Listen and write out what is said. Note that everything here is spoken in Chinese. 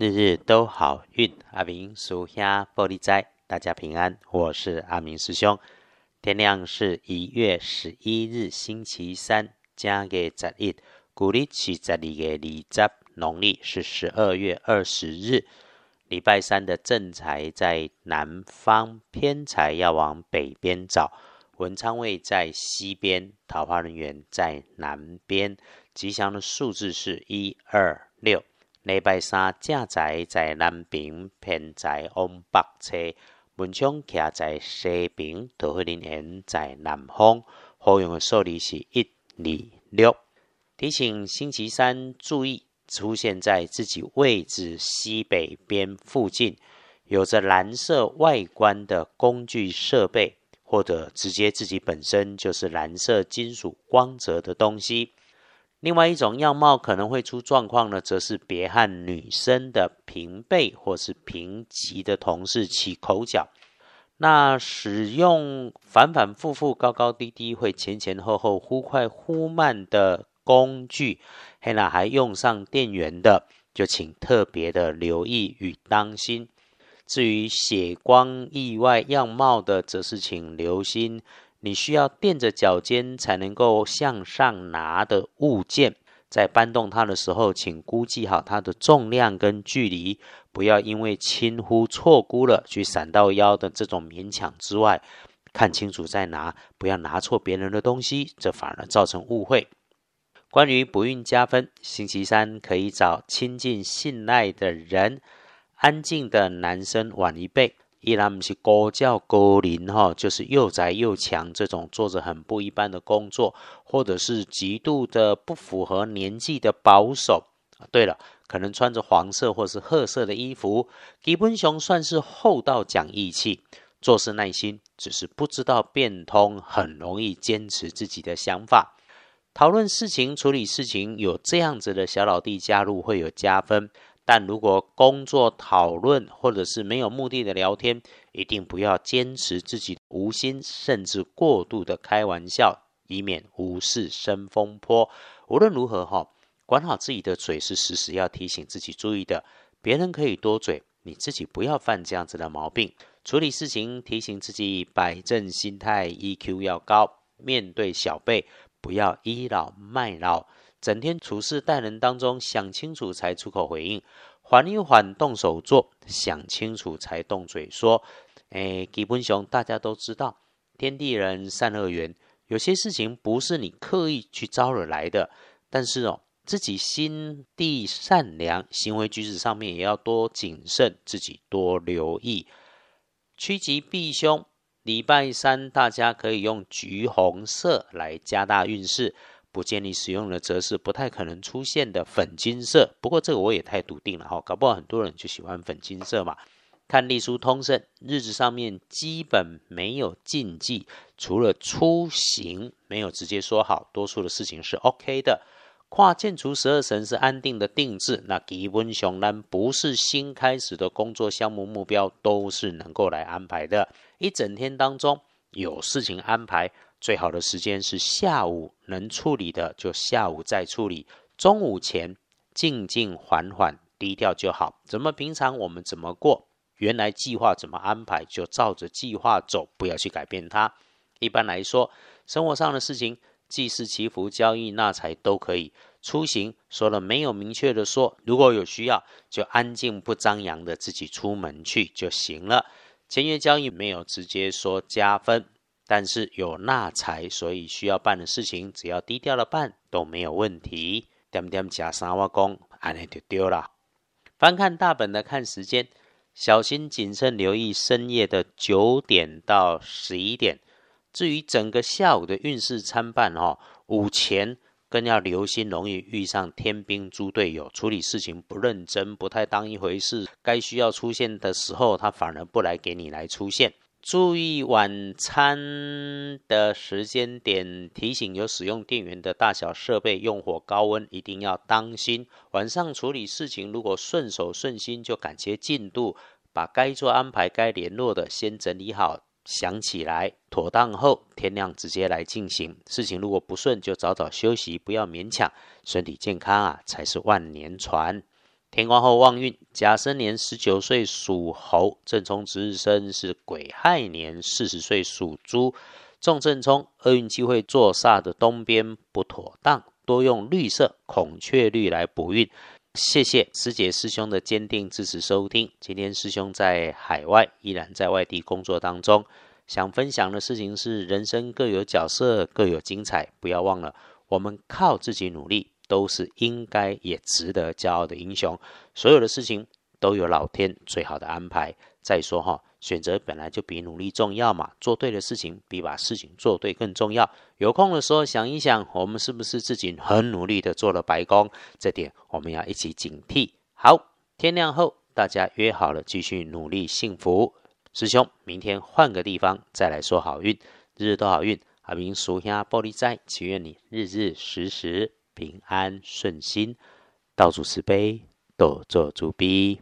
日日都好运，阿明属下玻璃斋，大家平安，我是阿明师兄。天亮是一月十一日，星期三，加给十一，古历是十二月二十，农历是十二月二十日，礼拜三的正财在南方，偏财要往北边找。文昌位在西边，桃花人员在南边，吉祥的数字是一二六。礼拜三正在在南边，偏在往北侧，文昌徛在西边，桃花人缘在南方。好用的数字是一二六。提醒星期三注意，出现在自己位置西北边附近，有着蓝色外观的工具设备。或者直接自己本身就是蓝色金属光泽的东西。另外一种样貌可能会出状况呢，则是别和女生的平辈或是平级的同事起口角。那使用反反复复、高高低低、会前前后后、忽快忽慢的工具，嘿那还用上电源的，就请特别的留意与当心。至于血光意外样貌的，则是请留心，你需要垫着脚尖才能够向上拿的物件，在搬动它的时候，请估计好它的重量跟距离，不要因为轻忽错估了，去闪到腰的这种勉强之外，看清楚再拿，不要拿错别人的东西，这反而造成误会。关于不孕加分，星期三可以找亲近信赖的人。安静的男生晚一辈，依然不是高教高龄哈，就是又宅又强这种做着很不一般的工作，或者是极度的不符合年纪的保守。对了，可能穿着黄色或是褐色的衣服。基本雄算是厚道讲义气，做事耐心，只是不知道变通，很容易坚持自己的想法。讨论事情、处理事情，有这样子的小老弟加入会有加分。但如果工作讨论或者是没有目的的聊天，一定不要坚持自己无心甚至过度的开玩笑，以免无事生风波。无论如何哈，管好自己的嘴是时时要提醒自己注意的。别人可以多嘴，你自己不要犯这样子的毛病。处理事情提醒自己摆正心态，EQ 要高。面对小辈，不要倚老卖老。整天处事待人当中，想清楚才出口回应，缓一缓动手做，想清楚才动嘴说。哎，基本上大家都知道，天地人善恶缘，有些事情不是你刻意去招惹来的，但是哦，自己心地善良，行为举止上面也要多谨慎，自己多留意。趋吉避凶，礼拜三大家可以用橘红色来加大运势。不建议使用的则是不太可能出现的粉金色。不过这个我也太笃定了哈，搞不好很多人就喜欢粉金色嘛。看隶书通胜，日子上面基本没有禁忌，除了出行没有直接说好，多数的事情是 OK 的。跨建除十二神是安定的定制，那基本上呢不是新开始的工作项目目标都是能够来安排的。一整天当中有事情安排。最好的时间是下午，能处理的就下午再处理。中午前静静缓缓，低调就好。怎么平常我们怎么过，原来计划怎么安排，就照着计划走，不要去改变它。一般来说，生活上的事情，祭祀祈福、交易纳财都可以。出行说了没有明确的说，如果有需要，就安静不张扬的自己出门去就行了。签约交易没有直接说加分。但是有纳财，所以需要办的事情，只要低调的办都没有问题。点点加三瓦工，安尼就丢了。翻看大本的看时间，小心谨慎留意深夜的九点到十一点。至于整个下午的运势参半，哈，午前更要留心，容易遇上天兵猪队友，处理事情不认真，不太当一回事。该需要出现的时候，他反而不来给你来出现。注意晚餐的时间点，提醒有使用电源的大小设备用火高温，一定要当心。晚上处理事情，如果顺手顺心，就赶些进度，把该做安排、该联络的先整理好，想起来妥当后，天亮直接来进行。事情如果不顺，就早早休息，不要勉强。身体健康啊，才是万年船。天光后旺运，甲申年十九岁属猴，正冲值日生是癸亥年四十岁属猪，重正冲，厄运机会坐煞的东边不妥当，多用绿色孔雀绿来补运。谢谢师姐师兄的坚定支持收听。今天师兄在海外，依然在外地工作当中，想分享的事情是：人生各有角色，各有精彩，不要忘了，我们靠自己努力。都是应该也值得骄傲的英雄。所有的事情都有老天最好的安排。再说哈，选择本来就比努力重要嘛。做对的事情比把事情做对更重要。有空的时候想一想，我们是不是自己很努力的做了白工？这点我们要一起警惕。好，天亮后大家约好了继续努力，幸福。师兄，明天换个地方再来说好运，日日都好运。阿明属下玻璃斋，祈愿你日日时时。平安顺心，道主慈悲，多做主逼。